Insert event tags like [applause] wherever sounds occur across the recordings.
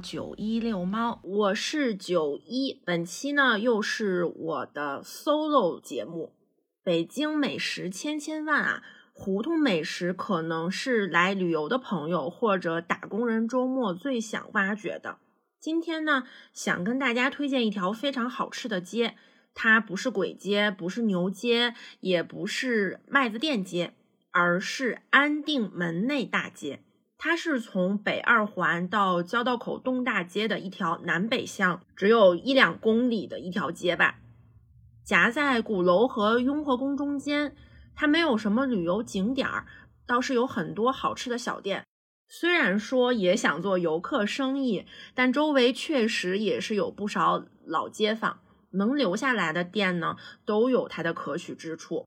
九一遛猫，我是九一。本期呢又是我的 solo 节目。北京美食千千万啊，胡同美食可能是来旅游的朋友或者打工人周末最想挖掘的。今天呢，想跟大家推荐一条非常好吃的街，它不是簋街，不是牛街，也不是麦子店街，而是安定门内大街。它是从北二环到交道口东大街的一条南北向，只有一两公里的一条街吧，夹在鼓楼和雍和宫中间。它没有什么旅游景点儿，倒是有很多好吃的小店。虽然说也想做游客生意，但周围确实也是有不少老街坊，能留下来的店呢，都有它的可取之处。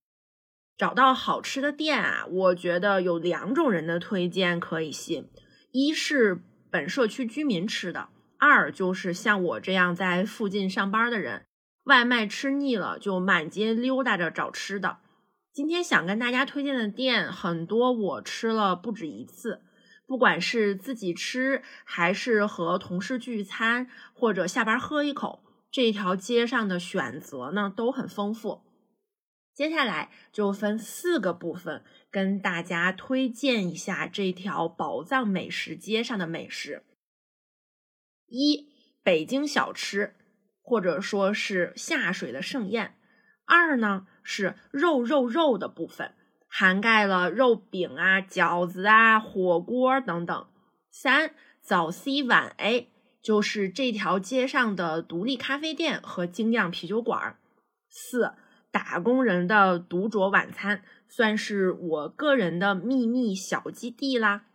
找到好吃的店啊，我觉得有两种人的推荐可以信：一是本社区居民吃的，二就是像我这样在附近上班的人，外卖吃腻了就满街溜达着找吃的。今天想跟大家推荐的店很多，我吃了不止一次，不管是自己吃，还是和同事聚餐，或者下班喝一口，这条街上的选择呢都很丰富。接下来就分四个部分跟大家推荐一下这条宝藏美食街上的美食。一、北京小吃，或者说是下水的盛宴。二呢是肉肉肉的部分，涵盖了肉饼啊、饺子啊、火锅等等。三、早 C 晚 A，就是这条街上的独立咖啡店和精酿啤酒馆。四。打工人的独酌晚餐，算是我个人的秘密小基地啦。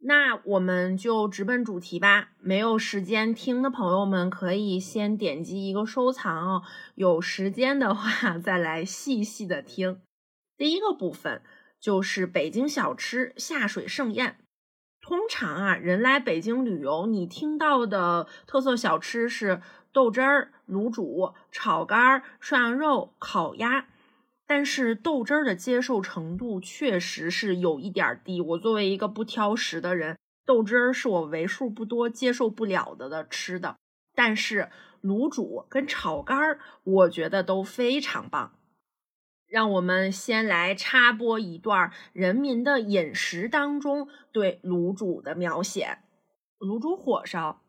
那我们就直奔主题吧。没有时间听的朋友们，可以先点击一个收藏哦。有时间的话，[laughs] 再来细细的听。第一个部分就是北京小吃下水盛宴。通常啊，人来北京旅游，你听到的特色小吃是。豆汁儿、卤煮、炒肝、涮羊肉、烤鸭，但是豆汁儿的接受程度确实是有一点低。我作为一个不挑食的人，豆汁儿是我为数不多接受不了的的吃的。但是卤煮跟炒肝儿，我觉得都非常棒。让我们先来插播一段人民的饮食当中对卤煮的描写：卤煮火烧。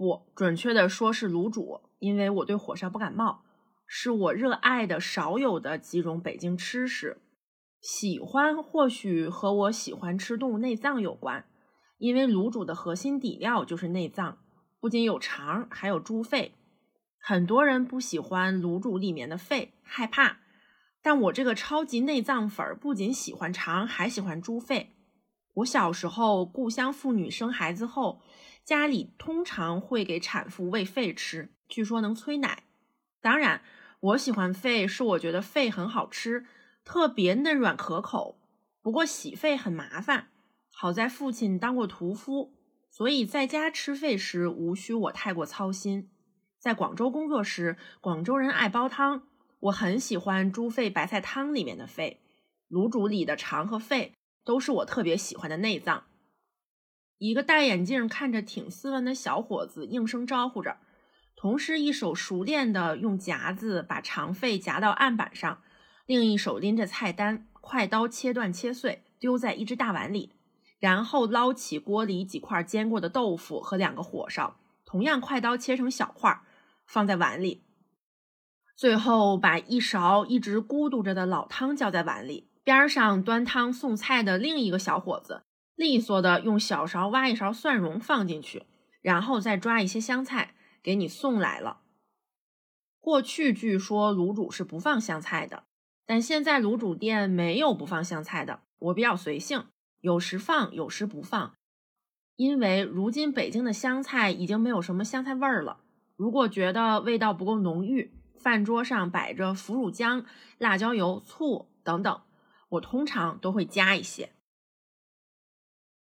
不准确的说是卤煮，因为我对火烧不感冒，是我热爱的少有的几种北京吃食。喜欢或许和我喜欢吃动物内脏有关，因为卤煮的核心底料就是内脏，不仅有肠，还有猪肺。很多人不喜欢卤煮里面的肺，害怕，但我这个超级内脏粉儿不仅喜欢肠，还喜欢猪肺。我小时候，故乡妇女生孩子后。家里通常会给产妇喂肺吃，据说能催奶。当然，我喜欢肺，是我觉得肺很好吃，特别嫩软可口。不过洗肺很麻烦，好在父亲当过屠夫，所以在家吃肺时无需我太过操心。在广州工作时，广州人爱煲汤，我很喜欢猪肺白菜汤里面的肺，卤煮里的肠和肺都是我特别喜欢的内脏。一个戴眼镜、看着挺斯文的小伙子应声招呼着，同时一手熟练的用夹子把肠肺夹到案板上，另一手拎着菜单，快刀切断切碎，丢在一只大碗里，然后捞起锅里几块煎过的豆腐和两个火烧，同样快刀切成小块，放在碗里，最后把一勺一直咕嘟着的老汤浇在碗里，边上端汤送菜的另一个小伙子。利索的用小勺挖一勺蒜蓉放进去，然后再抓一些香菜给你送来了。过去据说卤煮是不放香菜的，但现在卤煮店没有不放香菜的。我比较随性，有时放，有时不放。因为如今北京的香菜已经没有什么香菜味儿了。如果觉得味道不够浓郁，饭桌上摆着腐乳浆、辣椒油、醋等等，我通常都会加一些。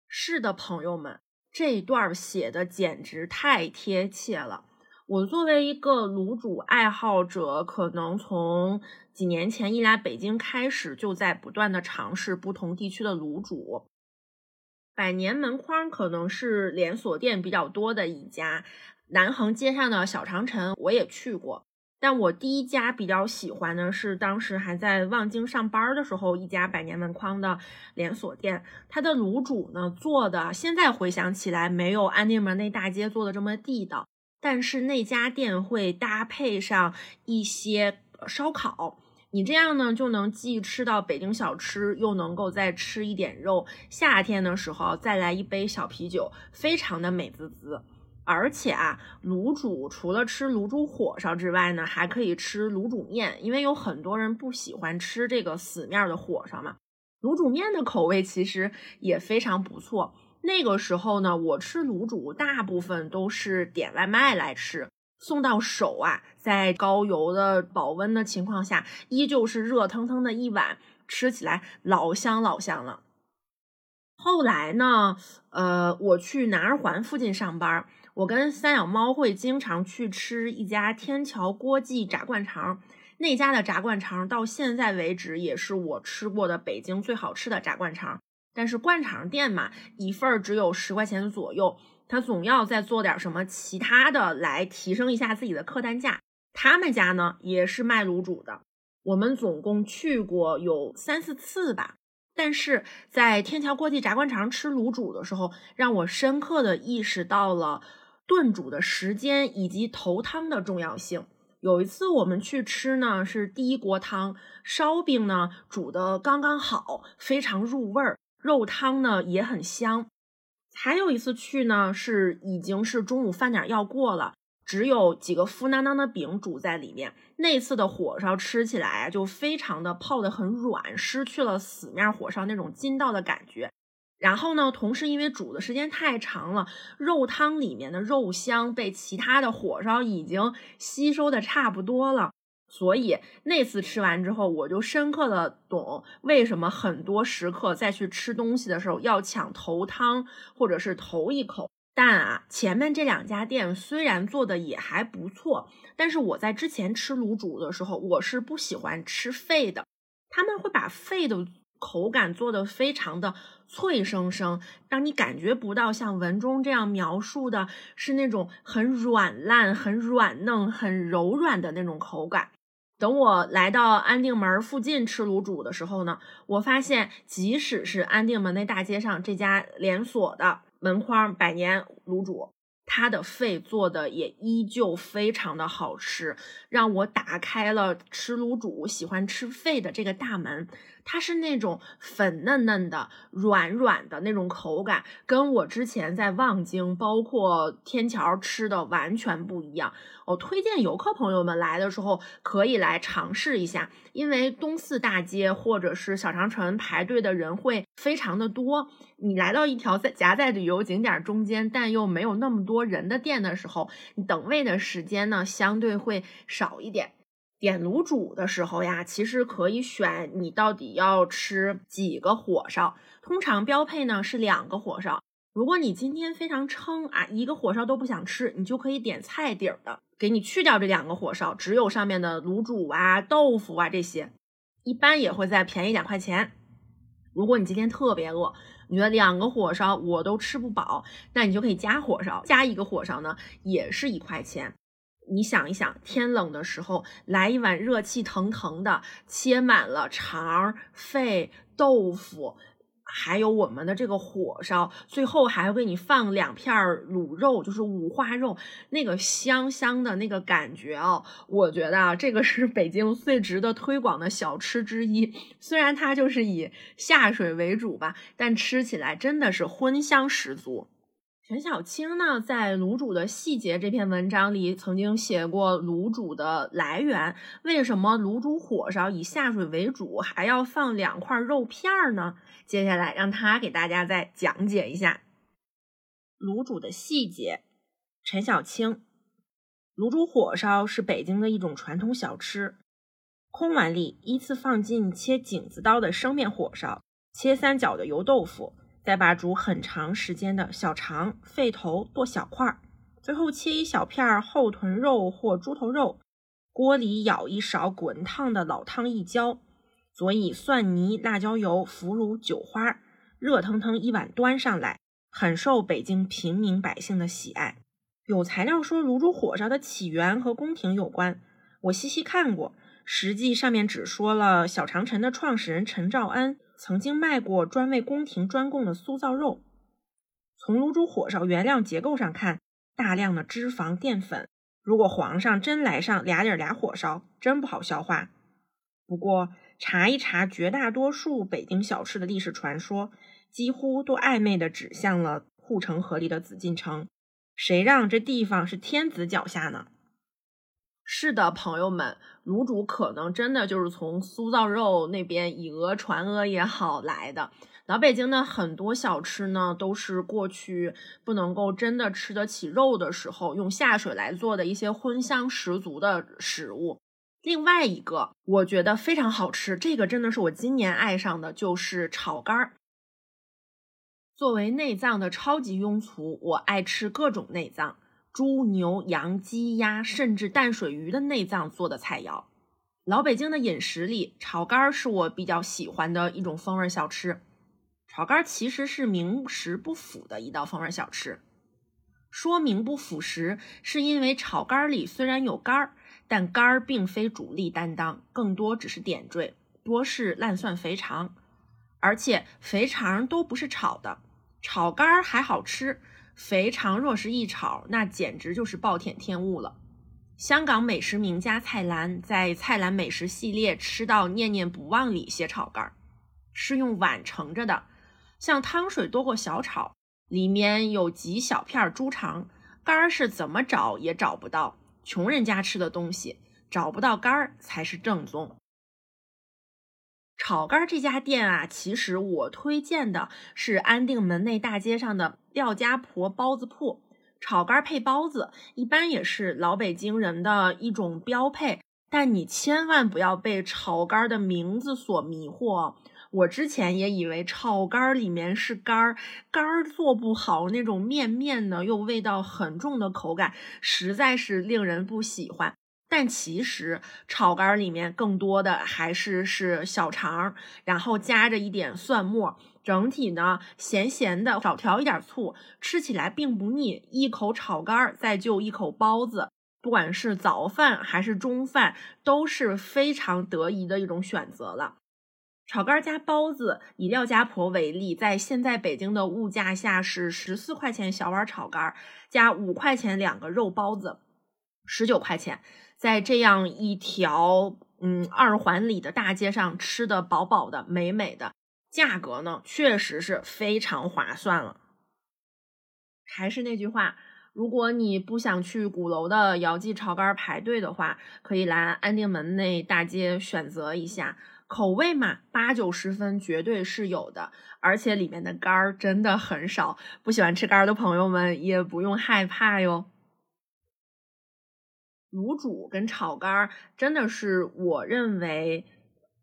是的，朋友们，这一段写的简直太贴切了。我作为一个卤煮爱好者，可能从几年前一来北京开始，就在不断的尝试不同地区的卤煮。百年门框可能是连锁店比较多的一家，南横街上的小长城我也去过。但我第一家比较喜欢的是当时还在望京上班的时候一家百年门框的连锁店，它的卤煮呢做的，现在回想起来没有安定门那大街做的这么地道，但是那家店会搭配上一些烧烤，你这样呢就能既吃到北京小吃，又能够再吃一点肉，夏天的时候再来一杯小啤酒，非常的美滋滋。而且啊，卤煮除了吃卤煮火烧之外呢，还可以吃卤煮面，因为有很多人不喜欢吃这个死面的火烧嘛。卤煮面的口味其实也非常不错。那个时候呢，我吃卤煮大部分都是点外卖来吃，送到手啊，在高油的保温的情况下，依旧是热腾腾的一碗，吃起来老香老香了。后来呢，呃，我去南二环附近上班。我跟三养猫会经常去吃一家天桥锅记炸灌肠，那家的炸灌肠到现在为止也是我吃过的北京最好吃的炸灌肠。但是灌肠店嘛，一份儿只有十块钱左右，他总要再做点什么其他的来提升一下自己的客单价。他们家呢也是卖卤煮的，我们总共去过有三四次吧。但是在天桥锅记炸灌肠吃卤煮的时候，让我深刻的意识到了。炖煮的时间以及头汤的重要性。有一次我们去吃呢，是第一锅汤，烧饼呢煮的刚刚好，非常入味儿，肉汤呢也很香。还有一次去呢，是已经是中午饭点要过了，只有几个ฟู囊囊的饼煮在里面。那次的火烧吃起来就非常的泡的很软，失去了死面火烧那种筋道的感觉。然后呢，同时因为煮的时间太长了，肉汤里面的肉香被其他的火烧已经吸收的差不多了，所以那次吃完之后，我就深刻的懂为什么很多食客再去吃东西的时候要抢头汤或者是头一口。但啊，前面这两家店虽然做的也还不错，但是我在之前吃卤煮的时候，我是不喜欢吃肺的，他们会把肺的。口感做的非常的脆生生，让你感觉不到像文中这样描述的是那种很软烂、很软嫩、很柔软的那种口感。等我来到安定门附近吃卤煮的时候呢，我发现即使是安定门那大街上这家连锁的门框百年卤煮，它的肺做的也依旧非常的好吃，让我打开了吃卤煮喜欢吃肺的这个大门。它是那种粉嫩嫩的、软软的那种口感，跟我之前在望京、包括天桥吃的完全不一样。我推荐游客朋友们来的时候可以来尝试一下，因为东四大街或者是小长城排队的人会非常的多。你来到一条在夹在旅游景点中间，但又没有那么多人的店的时候，你等位的时间呢相对会少一点。点卤煮的时候呀，其实可以选你到底要吃几个火烧，通常标配呢是两个火烧。如果你今天非常撑啊，一个火烧都不想吃，你就可以点菜底儿的，给你去掉这两个火烧，只有上面的卤煮啊、豆腐啊这些，一般也会再便宜两块钱。如果你今天特别饿，你觉得两个火烧我都吃不饱，那你就可以加火烧，加一个火烧呢也是一块钱。你想一想，天冷的时候来一碗热气腾腾的，切满了肠、肺、豆腐，还有我们的这个火烧，最后还要给你放两片卤肉，就是五花肉，那个香香的那个感觉哦，我觉得啊，这个是北京最值得推广的小吃之一。虽然它就是以下水为主吧，但吃起来真的是荤香十足。陈小青呢，在卤煮的细节这篇文章里，曾经写过卤煮的来源。为什么卤煮火烧以下水为主，还要放两块肉片呢？接下来让他给大家再讲解一下卤煮的细节。陈小青，卤煮火烧是北京的一种传统小吃。空碗里依次放进切井字刀的生面火烧，切三角的油豆腐。再把煮很长时间的小肠、肺头剁小块儿，最后切一小片后臀肉或猪头肉，锅里舀一勺滚烫的老汤一浇，佐以蒜泥、辣椒油、腐乳、韭花，热腾腾一碗端上来，很受北京平民百姓的喜爱。有材料说卤煮火烧的起源和宫廷有关，我细细看过，实际上面只说了小长城的创始人陈兆安曾经卖过专为宫廷专供的酥造肉。从卤煮火烧原料结构上看，大量的脂肪淀粉，如果皇上真来上俩底俩火烧，真不好消化。不过查一查，绝大多数北京小吃的历史传说，几乎都暧昧的指向了护城河里的紫禁城。谁让这地方是天子脚下呢？是的，朋友们，卤煮可能真的就是从酥造肉那边以讹传讹也好来的。老北京的很多小吃呢，都是过去不能够真的吃得起肉的时候，用下水来做的一些荤香十足的食物。另外一个，我觉得非常好吃，这个真的是我今年爱上的，就是炒肝儿。作为内脏的超级庸俗，我爱吃各种内脏，猪、牛、羊、鸡、鸭，甚至淡水鱼的内脏做的菜肴。老北京的饮食里，炒肝是我比较喜欢的一种风味小吃。炒肝其实是名实不符的一道风味小吃。说名不符实，是因为炒肝里虽然有肝儿，但肝儿并非主力担当，更多只是点缀，多是烂蒜肥肠，而且肥肠都不是炒的。炒肝儿还好吃，肥肠若是一炒，那简直就是暴殄天物了。香港美食名家蔡澜在《蔡澜美食系列吃到念念不忘》里写炒肝儿，是用碗盛着的，像汤水多过小炒，里面有几小片猪肠，肝儿是怎么找也找不到。穷人家吃的东西，找不到肝儿才是正宗。炒肝这家店啊，其实我推荐的是安定门内大街上的廖家婆包子铺。炒肝配包子，一般也是老北京人的一种标配。但你千万不要被炒肝的名字所迷惑。我之前也以为炒肝里面是肝儿，肝儿做不好，那种面面的又味道很重的口感，实在是令人不喜欢。但其实炒肝里面更多的还是是小肠，然后夹着一点蒜末，整体呢咸咸的，少调一点醋，吃起来并不腻。一口炒肝再就一口包子，不管是早饭还是中饭，都是非常得宜的一种选择了。炒肝加包子，以廖家婆为例，在现在北京的物价下是十四块钱小碗炒肝，加五块钱两个肉包子，十九块钱。在这样一条嗯二环里的大街上吃的饱饱的美美的，价格呢确实是非常划算了。还是那句话，如果你不想去鼓楼的姚记炒肝排队的话，可以来安定门内大街选择一下，口味嘛八九十分绝对是有的，而且里面的肝儿真的很少，不喜欢吃肝儿的朋友们也不用害怕哟。卤煮跟炒肝儿真的是我认为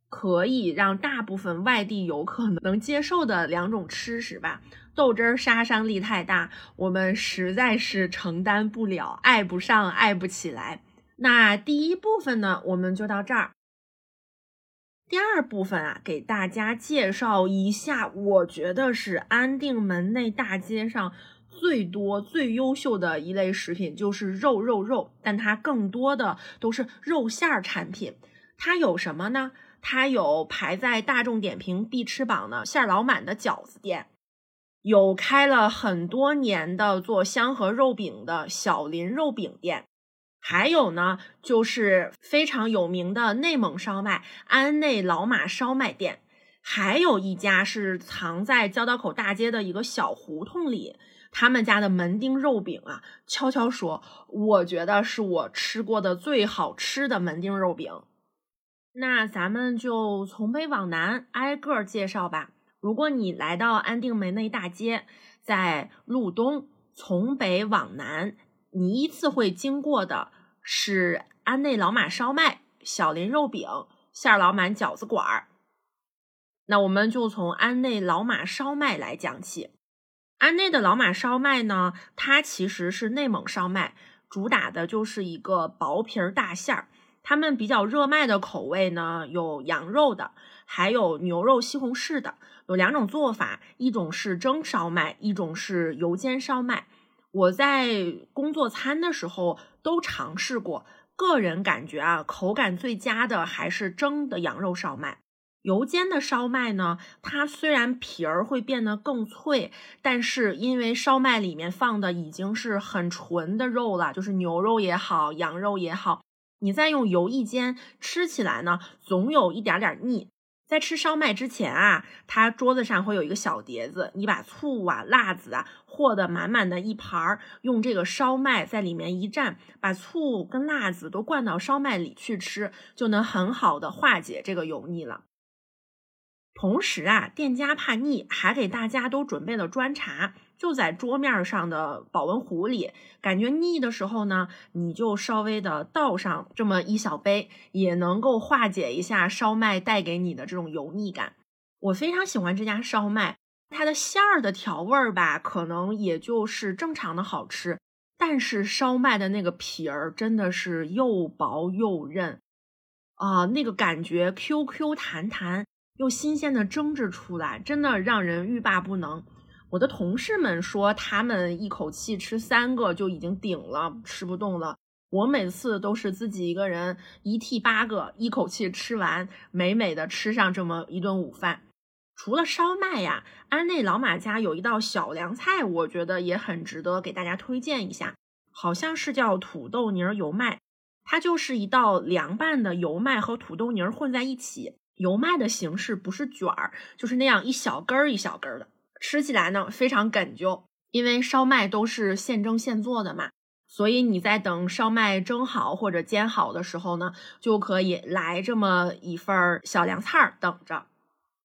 可以让大部分外地游客 [laughs] 能接受的两种吃食吧。豆汁儿杀伤力太大，我们实在是承担不了，爱不上，爱不起来。那第一部分呢，我们就到这儿。第二部分啊，给大家介绍一下，我觉得是安定门内大街上。最多最优秀的一类食品就是肉肉肉，但它更多的都是肉馅儿产品。它有什么呢？它有排在大众点评必吃榜的馅儿老满的饺子店，有开了很多年的做香河肉饼的小林肉饼店，还有呢就是非常有名的内蒙烧麦安内老马烧麦店，还有一家是藏在交道口大街的一个小胡同里。他们家的门钉肉饼啊，悄悄说，我觉得是我吃过的最好吃的门钉肉饼。那咱们就从北往南挨个介绍吧。如果你来到安定门内大街，在路东，从北往南，你依次会经过的是安内老马烧麦、小林肉饼、馅儿老满饺子馆儿。那我们就从安内老马烧麦来讲起。安内的老马烧麦呢，它其实是内蒙烧麦，主打的就是一个薄皮儿大馅儿。他们比较热卖的口味呢，有羊肉的，还有牛肉西红柿的，有两种做法，一种是蒸烧麦，一种是油煎烧麦。我在工作餐的时候都尝试过，个人感觉啊，口感最佳的还是蒸的羊肉烧麦。油煎的烧麦呢，它虽然皮儿会变得更脆，但是因为烧麦里面放的已经是很纯的肉了，就是牛肉也好，羊肉也好，你再用油一煎，吃起来呢，总有一点点腻。在吃烧麦之前啊，它桌子上会有一个小碟子，你把醋啊、辣子啊和的满满的一盘儿，用这个烧麦在里面一蘸，把醋跟辣子都灌到烧麦里去吃，就能很好的化解这个油腻了。同时啊，店家怕腻，还给大家都准备了砖茶，就在桌面上的保温壶里。感觉腻的时候呢，你就稍微的倒上这么一小杯，也能够化解一下烧麦带给你的这种油腻感。我非常喜欢这家烧麦，它的馅儿的调味儿吧，可能也就是正常的好吃，但是烧麦的那个皮儿真的是又薄又韧啊，那个感觉 Q Q 弹弹。又新鲜的蒸制出来，真的让人欲罢不能。我的同事们说，他们一口气吃三个就已经顶了，吃不动了。我每次都是自己一个人一屉八个，一口气吃完，美美的吃上这么一顿午饭。除了烧麦呀，安内老马家有一道小凉菜，我觉得也很值得给大家推荐一下，好像是叫土豆泥油麦，它就是一道凉拌的油麦和土豆泥混在一起。油麦的形式不是卷儿，就是那样一小根儿一小根儿的，吃起来呢非常哏啾。因为烧麦都是现蒸现做的嘛，所以你在等烧麦蒸好或者煎好的时候呢，就可以来这么一份儿小凉菜儿等着。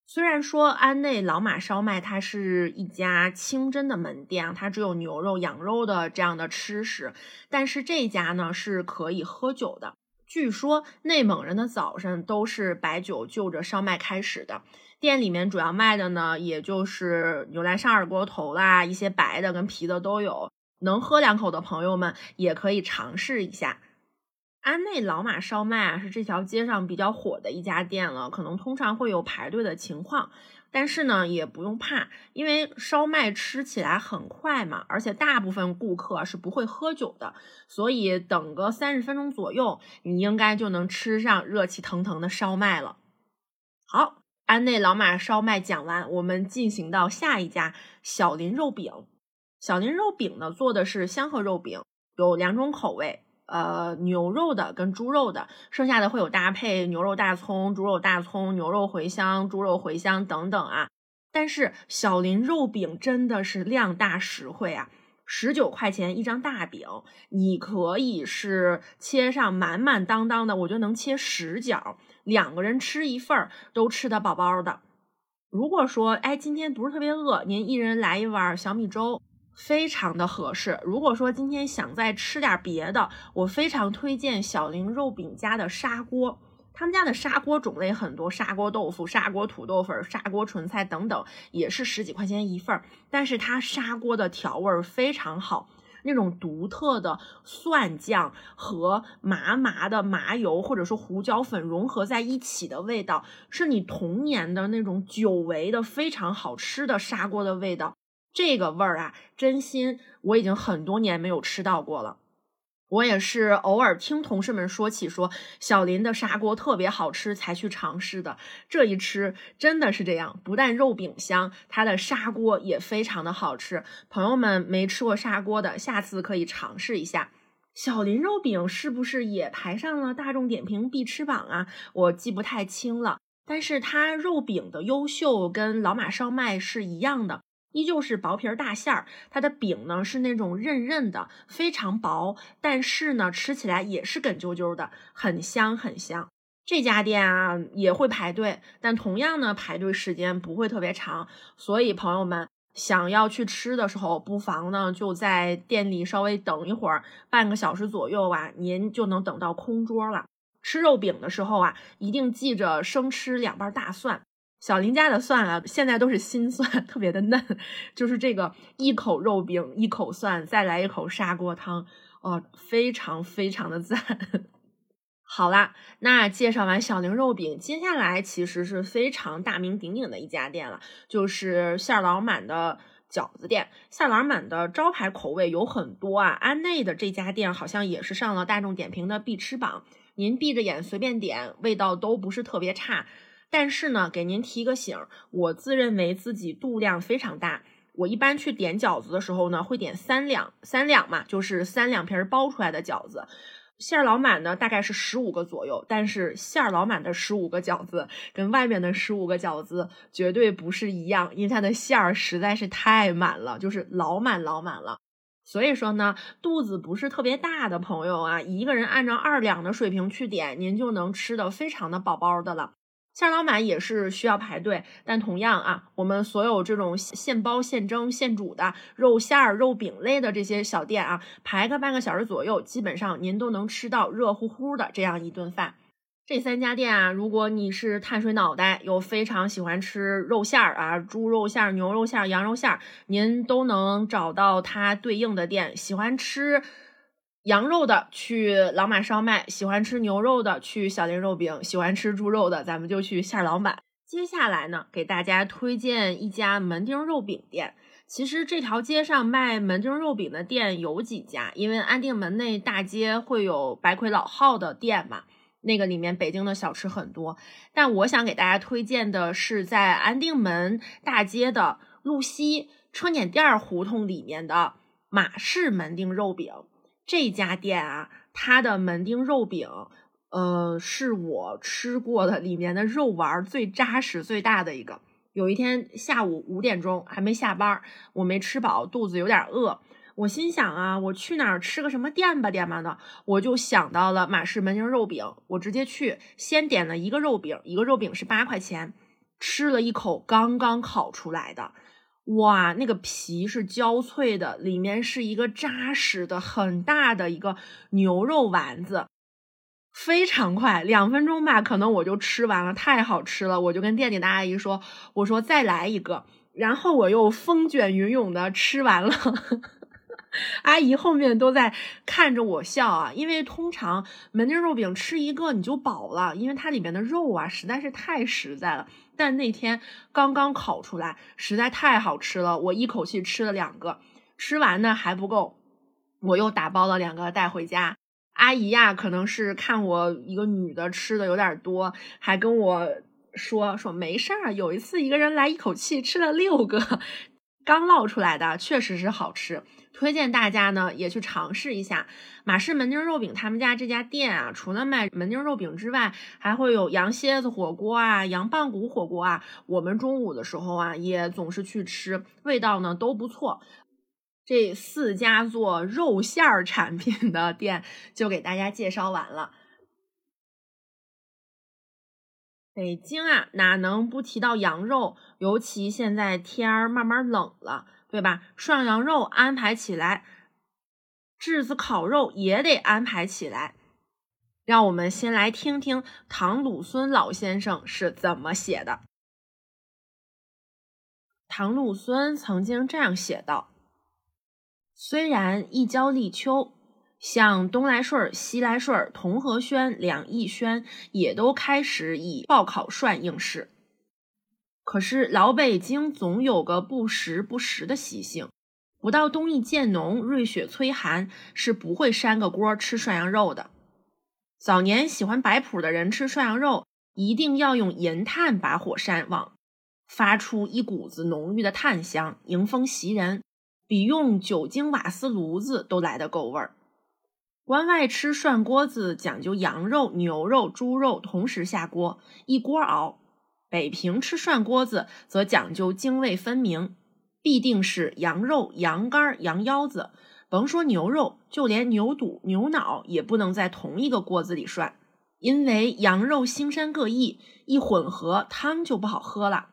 虽然说安内老马烧麦它是一家清真的门店，它只有牛肉、羊肉的这样的吃食，但是这家呢是可以喝酒的。据说内蒙人的早晨都是白酒就着烧麦开始的。店里面主要卖的呢，也就是牛栏山二锅头啦，一些白的跟啤的都有。能喝两口的朋友们也可以尝试一下。安内老马烧麦啊，是这条街上比较火的一家店了，可能通常会有排队的情况。但是呢，也不用怕，因为烧麦吃起来很快嘛，而且大部分顾客是不会喝酒的，所以等个三十分钟左右，你应该就能吃上热气腾腾的烧麦了。好，安内老马烧麦讲完，我们进行到下一家小林肉饼。小林肉饼呢，做的是香河肉饼，有两种口味。呃，牛肉的跟猪肉的，剩下的会有搭配牛肉大葱、猪肉大葱、牛肉茴香、猪肉茴香等等啊。但是小林肉饼真的是量大实惠啊，十九块钱一张大饼，你可以是切上满满当当的，我觉得能切十角，两个人吃一份儿都吃得饱饱的。如果说哎今天不是特别饿，您一人来一碗小米粥。非常的合适。如果说今天想再吃点别的，我非常推荐小林肉饼家的砂锅。他们家的砂锅种类很多，砂锅豆腐、砂锅土豆粉、砂锅纯菜等等，也是十几块钱一份儿。但是它砂锅的调味非常好，那种独特的蒜酱和麻麻的麻油或者说胡椒粉融合在一起的味道，是你童年的那种久违的非常好吃的砂锅的味道。这个味儿啊，真心我已经很多年没有吃到过了。我也是偶尔听同事们说起，说小林的砂锅特别好吃，才去尝试的。这一吃真的是这样，不但肉饼香，它的砂锅也非常的好吃。朋友们没吃过砂锅的，下次可以尝试一下。小林肉饼是不是也排上了大众点评必吃榜啊？我记不太清了，但是它肉饼的优秀跟老马烧麦是一样的。依旧是薄皮儿大馅儿，它的饼呢是那种韧韧的，非常薄，但是呢吃起来也是哏啾啾的，很香很香。这家店啊也会排队，但同样呢排队时间不会特别长，所以朋友们想要去吃的时候，不妨呢就在店里稍微等一会儿，半个小时左右啊，您就能等到空桌了。吃肉饼的时候啊，一定记着生吃两瓣大蒜。小林家的蒜啊，现在都是新蒜，[laughs] 特别的嫩。就是这个一口肉饼，一口蒜，再来一口砂锅汤，哦，非常非常的赞。[laughs] 好啦，那介绍完小林肉饼，接下来其实是非常大名鼎鼎的一家店了，就是馅儿老满的饺子店。馅儿老满的招牌口味有很多啊，安内的这家店好像也是上了大众点评的必吃榜。您闭着眼随便点，味道都不是特别差。但是呢，给您提个醒，我自认为自己肚量非常大。我一般去点饺子的时候呢，会点三两，三两嘛，就是三两皮包出来的饺子。馅儿老满呢，大概是十五个左右，但是馅儿老满的十五个饺子跟外面的十五个饺子绝对不是一样，因为它的馅儿实在是太满了，就是老满老满了。所以说呢，肚子不是特别大的朋友啊，一个人按照二两的水平去点，您就能吃的非常的饱饱的了。馅老满也是需要排队，但同样啊，我们所有这种现包、现蒸、现煮的肉馅儿、肉饼类的这些小店啊，排个半个小时左右，基本上您都能吃到热乎乎的这样一顿饭。这三家店啊，如果你是碳水脑袋，又非常喜欢吃肉馅儿啊，猪肉馅儿、牛肉馅儿、羊肉馅儿，您都能找到它对应的店。喜欢吃。羊肉的去老马烧麦，喜欢吃牛肉的去小林肉饼，喜欢吃猪肉的咱们就去馅老板。接下来呢，给大家推荐一家门钉肉饼店。其实这条街上卖门钉肉饼的店有几家，因为安定门内大街会有百魁老号的店嘛，那个里面北京的小吃很多。但我想给大家推荐的是在安定门大街的路西车碾店胡同里面的马氏门钉肉饼。这家店啊，它的门钉肉饼，呃，是我吃过的里面的肉丸最扎实、最大的一个。有一天下午五点钟还没下班，我没吃饱，肚子有点饿。我心想啊，我去哪儿吃个什么店吧店吧的，我就想到了马氏门钉肉饼。我直接去，先点了一个肉饼，一个肉饼是八块钱，吃了一口刚刚烤出来的。哇，那个皮是焦脆的，里面是一个扎实的很大的一个牛肉丸子，非常快，两分钟吧，可能我就吃完了，太好吃了，我就跟店里的阿姨说，我说再来一个，然后我又风卷云涌的吃完了。阿姨后面都在看着我笑啊，因为通常门钉肉饼吃一个你就饱了，因为它里面的肉啊实在是太实在了。但那天刚刚烤出来，实在太好吃了，我一口气吃了两个，吃完呢还不够，我又打包了两个带回家。阿姨呀，可能是看我一个女的吃的有点多，还跟我说说没事儿，有一次一个人来一口气吃了六个，刚烙出来的，确实是好吃。推荐大家呢也去尝试一下马氏门钉肉饼，他们家这家店啊，除了卖门钉肉饼之外，还会有羊蝎子火锅啊、羊棒骨火锅啊。我们中午的时候啊，也总是去吃，味道呢都不错。这四家做肉馅儿产品的店就给大家介绍完了。北京啊，哪能不提到羊肉？尤其现在天儿慢慢冷了。对吧？涮羊肉安排起来，炙子烤肉也得安排起来。让我们先来听听唐鲁孙老先生是怎么写的。唐鲁孙曾经这样写道：“虽然一交立秋，像东来顺、西来顺、同和轩、两义轩也都开始以爆烤涮应试。”可是老北京总有个不时不食的习性，不到冬意渐浓、瑞雪催寒，是不会扇个锅吃涮羊肉的。早年喜欢摆谱的人吃涮羊肉，一定要用银炭把火扇旺，发出一股子浓郁的炭香，迎风袭人，比用酒精瓦斯炉子都来得够味儿。关外吃涮锅子讲究羊肉、牛肉、猪肉同时下锅，一锅熬。北平吃涮锅子则讲究泾渭分明，必定是羊肉、羊肝、羊腰子，甭说牛肉，就连牛肚、牛脑也不能在同一个锅子里涮，因为羊肉腥膻各异，一混合汤就不好喝了。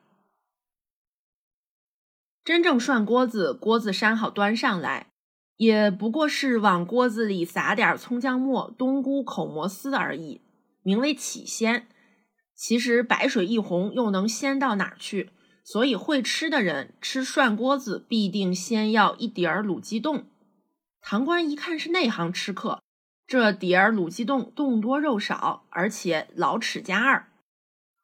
真正涮锅子，锅子扇好端上来，也不过是往锅子里撒点葱姜末、冬菇、口蘑丝而已，名为起鲜。其实白水一红又能鲜到哪儿去？所以会吃的人吃涮锅子必定先要一碟儿卤鸡冻。唐官一看是内行吃客，这碟儿卤鸡冻冻多肉少，而且老齿加二。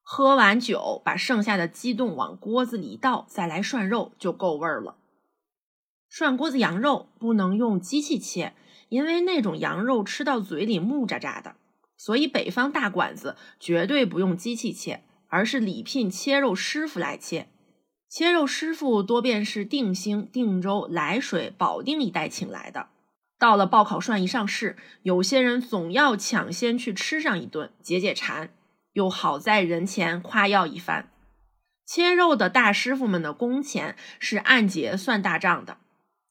喝完酒，把剩下的鸡冻往锅子里一倒，再来涮肉就够味儿了。涮锅子羊肉不能用机器切，因为那种羊肉吃到嘴里木渣渣的，所以北方大馆子绝对不用机器切，而是礼聘切肉师傅来切。切肉师傅多便是定兴、定州、涞水、保定一带请来的。到了爆烤涮一上市，有些人总要抢先去吃上一顿，解解馋，又好在人前夸耀一番。切肉的大师傅们的工钱是按节算大账的，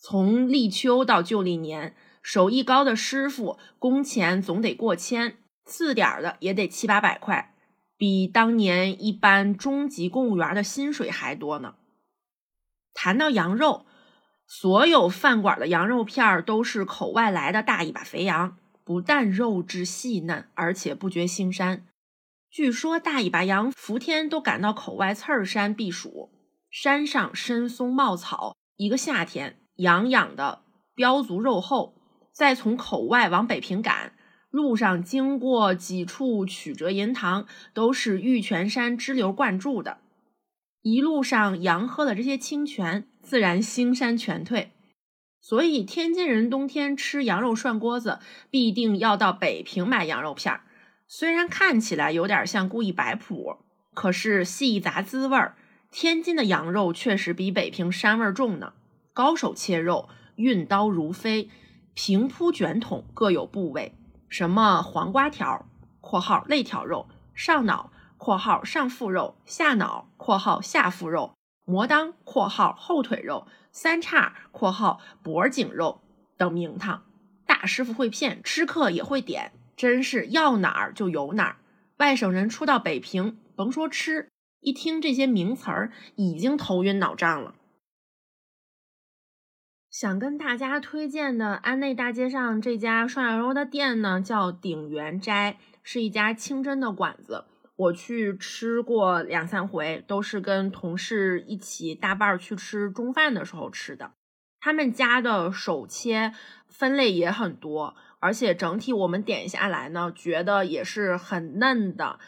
从立秋到旧历年，手艺高的师傅工钱总得过千，次点儿的也得七八百块。比当年一般中级公务员的薪水还多呢。谈到羊肉，所有饭馆的羊肉片儿都是口外来的大尾巴肥羊，不但肉质细嫩，而且不觉腥膻。据说大尾巴羊伏天都赶到口外刺儿山避暑，山上深松茂草，一个夏天养养的膘足肉厚，再从口外往北平赶。路上经过几处曲折银塘，都是玉泉山支流灌注的。一路上羊喝了这些清泉，自然腥膻全退。所以天津人冬天吃羊肉涮锅子，必定要到北平买羊肉片儿。虽然看起来有点像故意摆谱，可是细一咂滋味儿，天津的羊肉确实比北平膻味重呢。高手切肉，运刀如飞，平铺卷筒，各有部位。什么黄瓜条（括号肋条肉）、上脑（括号上腹肉）、下脑（括号下腹肉）、魔当（括号后腿肉）、三叉（括号脖颈肉）等名堂，大师傅会骗，吃客也会点，真是要哪儿就有哪儿。外省人初到北平，甭说吃，一听这些名词儿，已经头晕脑胀了。想跟大家推荐的安内大街上这家涮羊肉的店呢，叫鼎元斋，是一家清真的馆子。我去吃过两三回，都是跟同事一起搭伴儿去吃中饭的时候吃的。他们家的手切分类也很多，而且整体我们点下来呢，觉得也是很嫩的。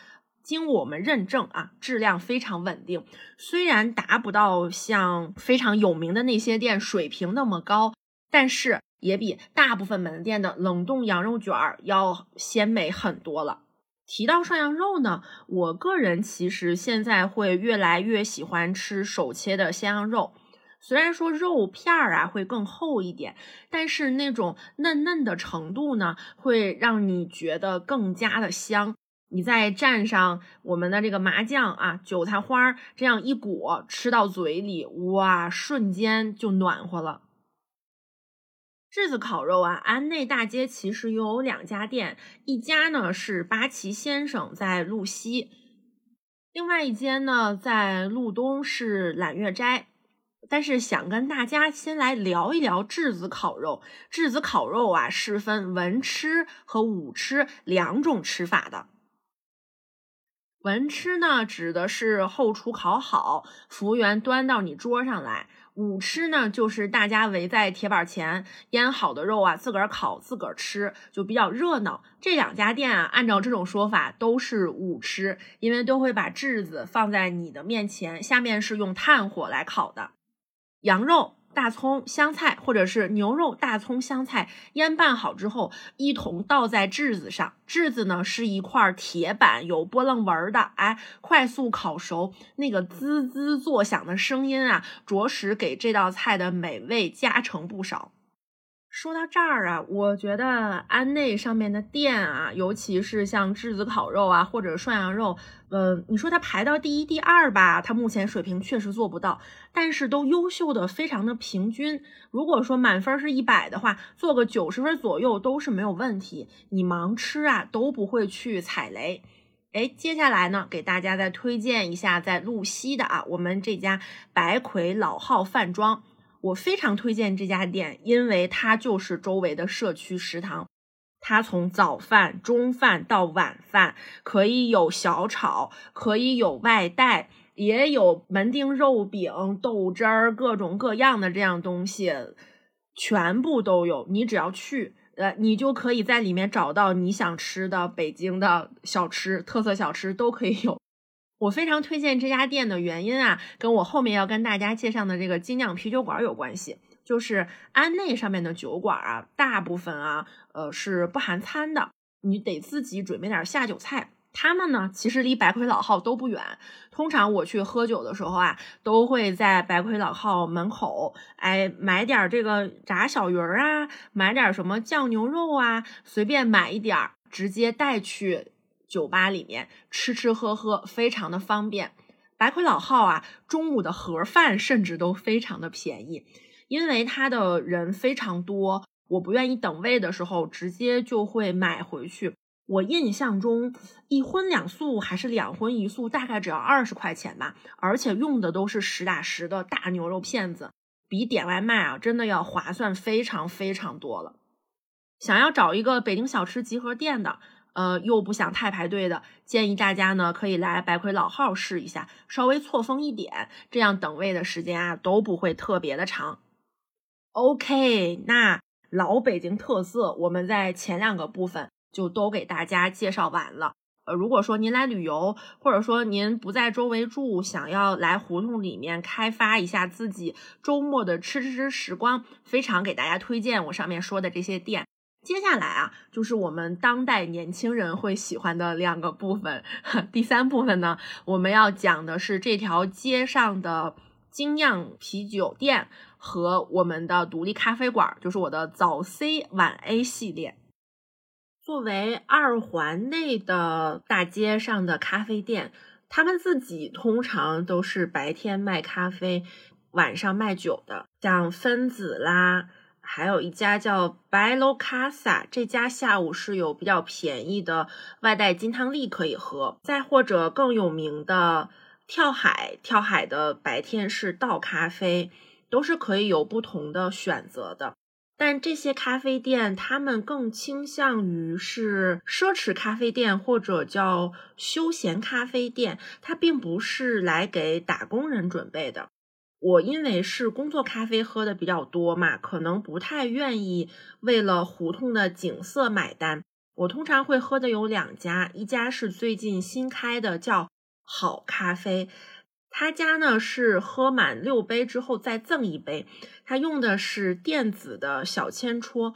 经我们认证啊，质量非常稳定。虽然达不到像非常有名的那些店水平那么高，但是也比大部分门店的冷冻羊肉卷儿要鲜美很多了。提到涮羊肉呢，我个人其实现在会越来越喜欢吃手切的鲜羊肉。虽然说肉片儿啊会更厚一点，但是那种嫩嫩的程度呢，会让你觉得更加的香。你再蘸上我们的这个麻酱啊，韭菜花儿这样一裹，吃到嘴里，哇，瞬间就暖和了。炙子烤肉啊，安内大街其实有两家店，一家呢是八旗先生在路西，另外一间呢在路东是揽月斋。但是想跟大家先来聊一聊炙子烤肉。炙子烤肉啊是分文吃和武吃两种吃法的。文吃呢，指的是后厨烤好，服务员端到你桌上来；武吃呢，就是大家围在铁板前，腌好的肉啊，自个儿烤，自个儿吃，就比较热闹。这两家店啊，按照这种说法都是武吃，因为都会把炙子放在你的面前，下面是用炭火来烤的羊肉。大葱、香菜，或者是牛肉、大葱、香菜腌拌好之后，一同倒在炙子上。炙子呢是一块铁板，有波浪纹的，哎，快速烤熟，那个滋滋作响的声音啊，着实给这道菜的美味加成不少。说到这儿啊，我觉得安内上面的店啊，尤其是像炙子烤肉啊，或者涮羊肉，嗯，你说它排到第一、第二吧，它目前水平确实做不到，但是都优秀的非常的平均。如果说满分是一百的话，做个九十分左右都是没有问题。你盲吃啊都不会去踩雷。哎，接下来呢，给大家再推荐一下在路西的啊，我们这家白魁老号饭庄。我非常推荐这家店，因为它就是周围的社区食堂。它从早饭、中饭到晚饭，可以有小炒，可以有外带，也有门钉肉饼、豆汁儿，各种各样的这样东西，全部都有。你只要去，呃，你就可以在里面找到你想吃的北京的小吃、特色小吃都可以有。我非常推荐这家店的原因啊，跟我后面要跟大家介绍的这个精酿啤酒馆有关系。就是安内上面的酒馆啊，大部分啊，呃是不含餐的，你得自己准备点下酒菜。他们呢，其实离百魁老号都不远。通常我去喝酒的时候啊，都会在百魁老号门口，哎，买点这个炸小鱼儿啊，买点什么酱牛肉啊，随便买一点儿，直接带去酒吧里面吃吃喝喝，非常的方便。白魁老号啊，中午的盒饭甚至都非常的便宜，因为他的人非常多，我不愿意等位的时候，直接就会买回去。我印象中，一荤两素还是两荤一素，大概只要二十块钱吧，而且用的都是实打实的大牛肉片子，比点外卖啊真的要划算非常非常多了。想要找一个北京小吃集合店的，呃，又不想太排队的，建议大家呢可以来百魁老号试一下，稍微错峰一点，这样等位的时间啊都不会特别的长。OK，那老北京特色，我们在前两个部分。就都给大家介绍完了。呃，如果说您来旅游，或者说您不在周围住，想要来胡同里面开发一下自己周末的吃吃吃时光，非常给大家推荐我上面说的这些店。接下来啊，就是我们当代年轻人会喜欢的两个部分。[laughs] 第三部分呢，我们要讲的是这条街上的精酿啤酒店和我们的独立咖啡馆，就是我的早 C 晚 A 系列。作为二环内的大街上的咖啡店，他们自己通常都是白天卖咖啡，晚上卖酒的。像分子啦，还有一家叫 Bello Casa，这家下午是有比较便宜的外带金汤力可以喝。再或者更有名的跳海，跳海的白天是倒咖啡，都是可以有不同的选择的。但这些咖啡店，他们更倾向于是奢侈咖啡店或者叫休闲咖啡店，它并不是来给打工人准备的。我因为是工作咖啡喝的比较多嘛，可能不太愿意为了胡同的景色买单。我通常会喝的有两家，一家是最近新开的，叫好咖啡。他家呢是喝满六杯之后再赠一杯，他用的是电子的小千戳，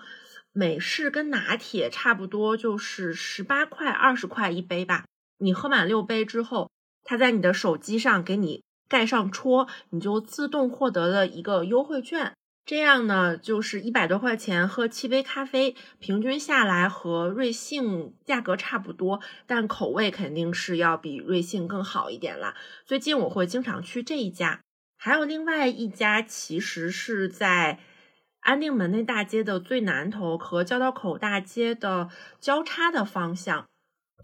美式跟拿铁差不多，就是十八块二十块一杯吧。你喝满六杯之后，他在你的手机上给你盖上戳，你就自动获得了一个优惠券。这样呢，就是一百多块钱喝七杯咖啡，平均下来和瑞幸价格差不多，但口味肯定是要比瑞幸更好一点啦。最近我会经常去这一家，还有另外一家，其实是在安定门内大街的最南头和交道口大街的交叉的方向，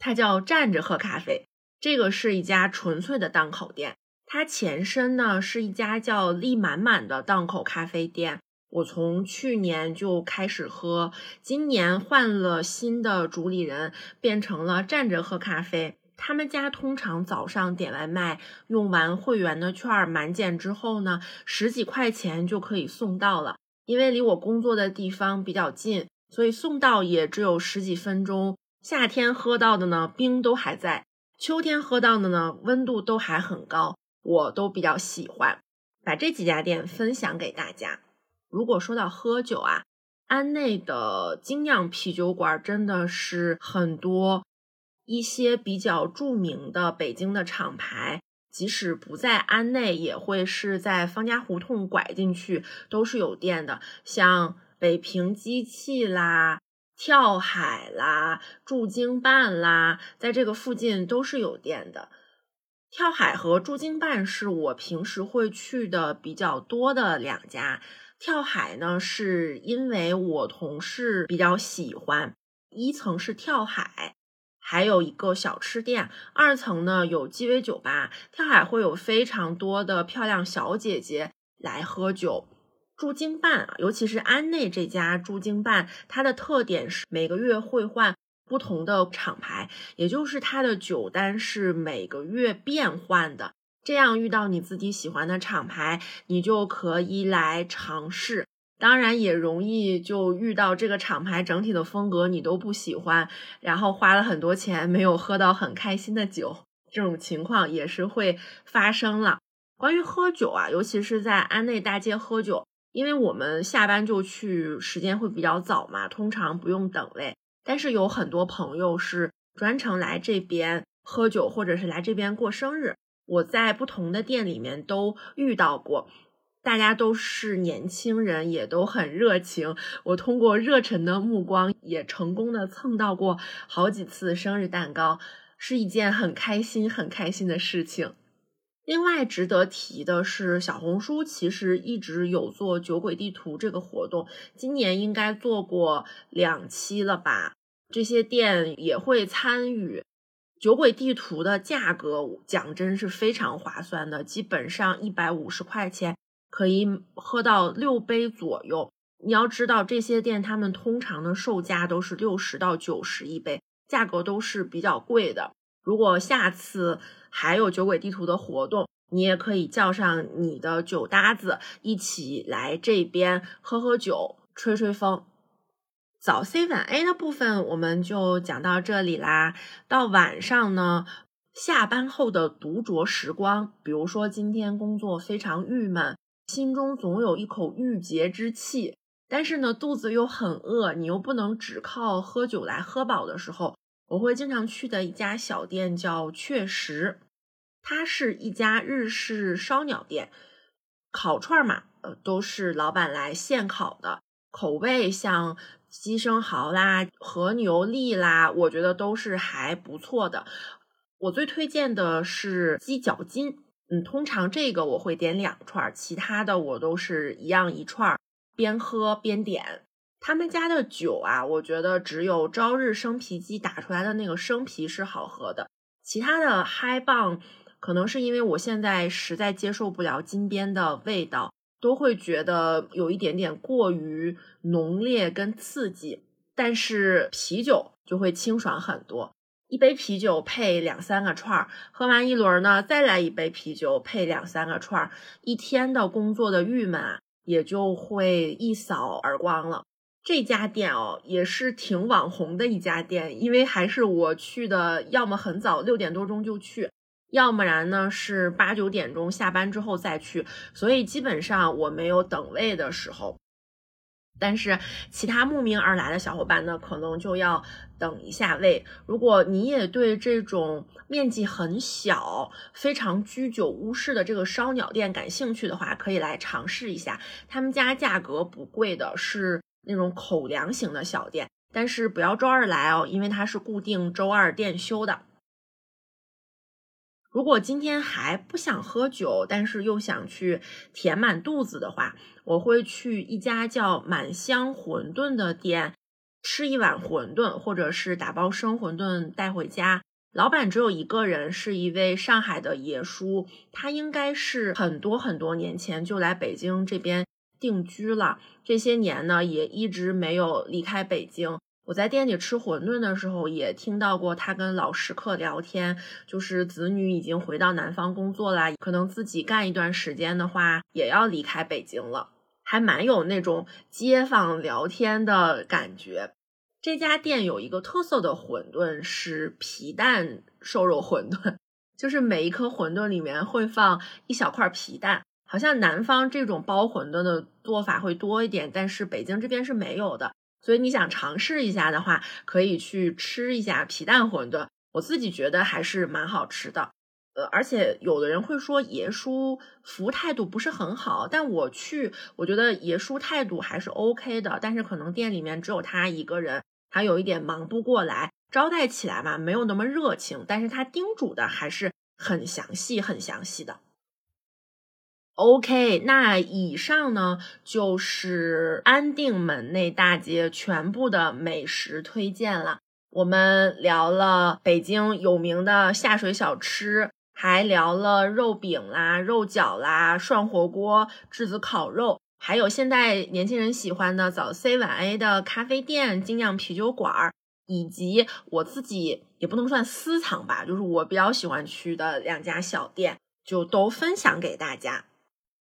它叫站着喝咖啡。这个是一家纯粹的档口店。它前身呢是一家叫力满满的档口咖啡店，我从去年就开始喝，今年换了新的主理人，变成了站着喝咖啡。他们家通常早上点外卖，用完会员的券满减之后呢，十几块钱就可以送到了。因为离我工作的地方比较近，所以送到也只有十几分钟。夏天喝到的呢，冰都还在；秋天喝到的呢，温度都还很高。我都比较喜欢把这几家店分享给大家。如果说到喝酒啊，安内的精酿啤酒馆真的是很多，一些比较著名的北京的厂牌，即使不在安内，也会是在方家胡同拐进去都是有店的，像北平机器啦、跳海啦、驻京办啦，在这个附近都是有店的。跳海和驻京办是我平时会去的比较多的两家。跳海呢，是因为我同事比较喜欢。一层是跳海，还有一个小吃店；二层呢有鸡尾酒吧。跳海会有非常多的漂亮小姐姐来喝酒。驻京办啊，尤其是安内这家驻京办，它的特点是每个月会换。不同的厂牌，也就是它的酒单是每个月变换的。这样遇到你自己喜欢的厂牌，你就可以来尝试。当然也容易就遇到这个厂牌整体的风格你都不喜欢，然后花了很多钱没有喝到很开心的酒，这种情况也是会发生了。关于喝酒啊，尤其是在安内大街喝酒，因为我们下班就去，时间会比较早嘛，通常不用等位。但是有很多朋友是专程来这边喝酒，或者是来这边过生日，我在不同的店里面都遇到过。大家都是年轻人，也都很热情。我通过热忱的目光，也成功的蹭到过好几次生日蛋糕，是一件很开心、很开心的事情。另外值得提的是，小红书其实一直有做酒鬼地图这个活动，今年应该做过两期了吧？这些店也会参与。酒鬼地图的价格讲真是非常划算的，基本上一百五十块钱。可以喝到六杯左右。你要知道，这些店他们通常的售价都是六十到九十一杯，价格都是比较贵的。如果下次还有酒鬼地图的活动，你也可以叫上你的酒搭子一起来这边喝喝酒、吹吹风。早 C 晚 A 的部分我们就讲到这里啦。到晚上呢，下班后的独酌时光，比如说今天工作非常郁闷。心中总有一口郁结之气，但是呢，肚子又很饿，你又不能只靠喝酒来喝饱的时候，我会经常去的一家小店叫雀食，它是一家日式烧鸟店，烤串嘛，呃，都是老板来现烤的，口味像鸡生蚝啦、和牛粒啦，我觉得都是还不错的。我最推荐的是鸡脚筋。嗯，通常这个我会点两串，其他的我都是一样一串，边喝边点。他们家的酒啊，我觉得只有朝日生啤机打出来的那个生啤是好喝的，其他的嗨棒，可能是因为我现在实在接受不了金边的味道，都会觉得有一点点过于浓烈跟刺激，但是啤酒就会清爽很多。一杯啤酒配两三个串儿，喝完一轮呢，再来一杯啤酒配两三个串儿，一天的工作的郁闷，也就会一扫而光了。这家店哦，也是挺网红的一家店，因为还是我去的，要么很早六点多钟就去，要么然呢是八九点钟下班之后再去，所以基本上我没有等位的时候。但是其他慕名而来的小伙伴呢，可能就要等一下位。如果你也对这种面积很小、非常居酒屋式的这个烧鸟店感兴趣的话，可以来尝试一下。他们家价格不贵的，是那种口粮型的小店。但是不要周二来哦，因为它是固定周二店休的。如果今天还不想喝酒，但是又想去填满肚子的话，我会去一家叫满香馄饨的店吃一碗馄饨，或者是打包生馄饨带回家。老板只有一个人，是一位上海的爷叔，他应该是很多很多年前就来北京这边定居了，这些年呢也一直没有离开北京。我在店里吃馄饨的时候，也听到过他跟老食客聊天，就是子女已经回到南方工作啦，可能自己干一段时间的话，也要离开北京了，还蛮有那种街坊聊天的感觉。这家店有一个特色的馄饨是皮蛋瘦肉馄饨，[laughs] 就是每一颗馄饨里面会放一小块皮蛋，好像南方这种包馄饨的做法会多一点，但是北京这边是没有的。所以你想尝试一下的话，可以去吃一下皮蛋馄饨。我自己觉得还是蛮好吃的。呃，而且有的人会说爷叔服务态度不是很好，但我去，我觉得爷叔态度还是 OK 的。但是可能店里面只有他一个人，他有一点忙不过来，招待起来嘛没有那么热情。但是他叮嘱的还是很详细、很详细的。OK，那以上呢就是安定门内大街全部的美食推荐了。我们聊了北京有名的下水小吃，还聊了肉饼啦、肉饺啦、涮火锅、炙子烤肉，还有现在年轻人喜欢的早 C 晚 A 的咖啡店、精酿啤酒馆，以及我自己也不能算私藏吧，就是我比较喜欢去的两家小店，就都分享给大家。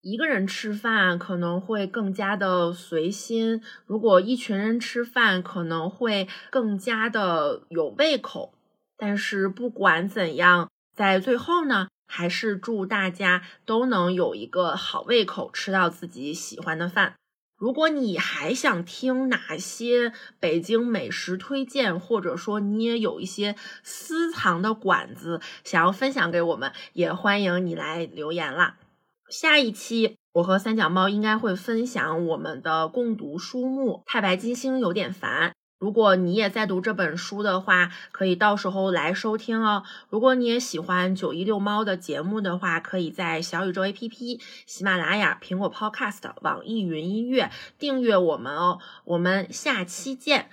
一个人吃饭可能会更加的随心，如果一群人吃饭可能会更加的有胃口。但是不管怎样，在最后呢，还是祝大家都能有一个好胃口，吃到自己喜欢的饭。如果你还想听哪些北京美食推荐，或者说你也有一些私藏的馆子想要分享给我们，也欢迎你来留言啦。下一期我和三脚猫应该会分享我们的共读书目《太白金星有点烦》。如果你也在读这本书的话，可以到时候来收听哦。如果你也喜欢九一六猫的节目的话，可以在小宇宙 APP、喜马拉雅、苹果 Podcast、网易云音乐订阅我们哦。我们下期见。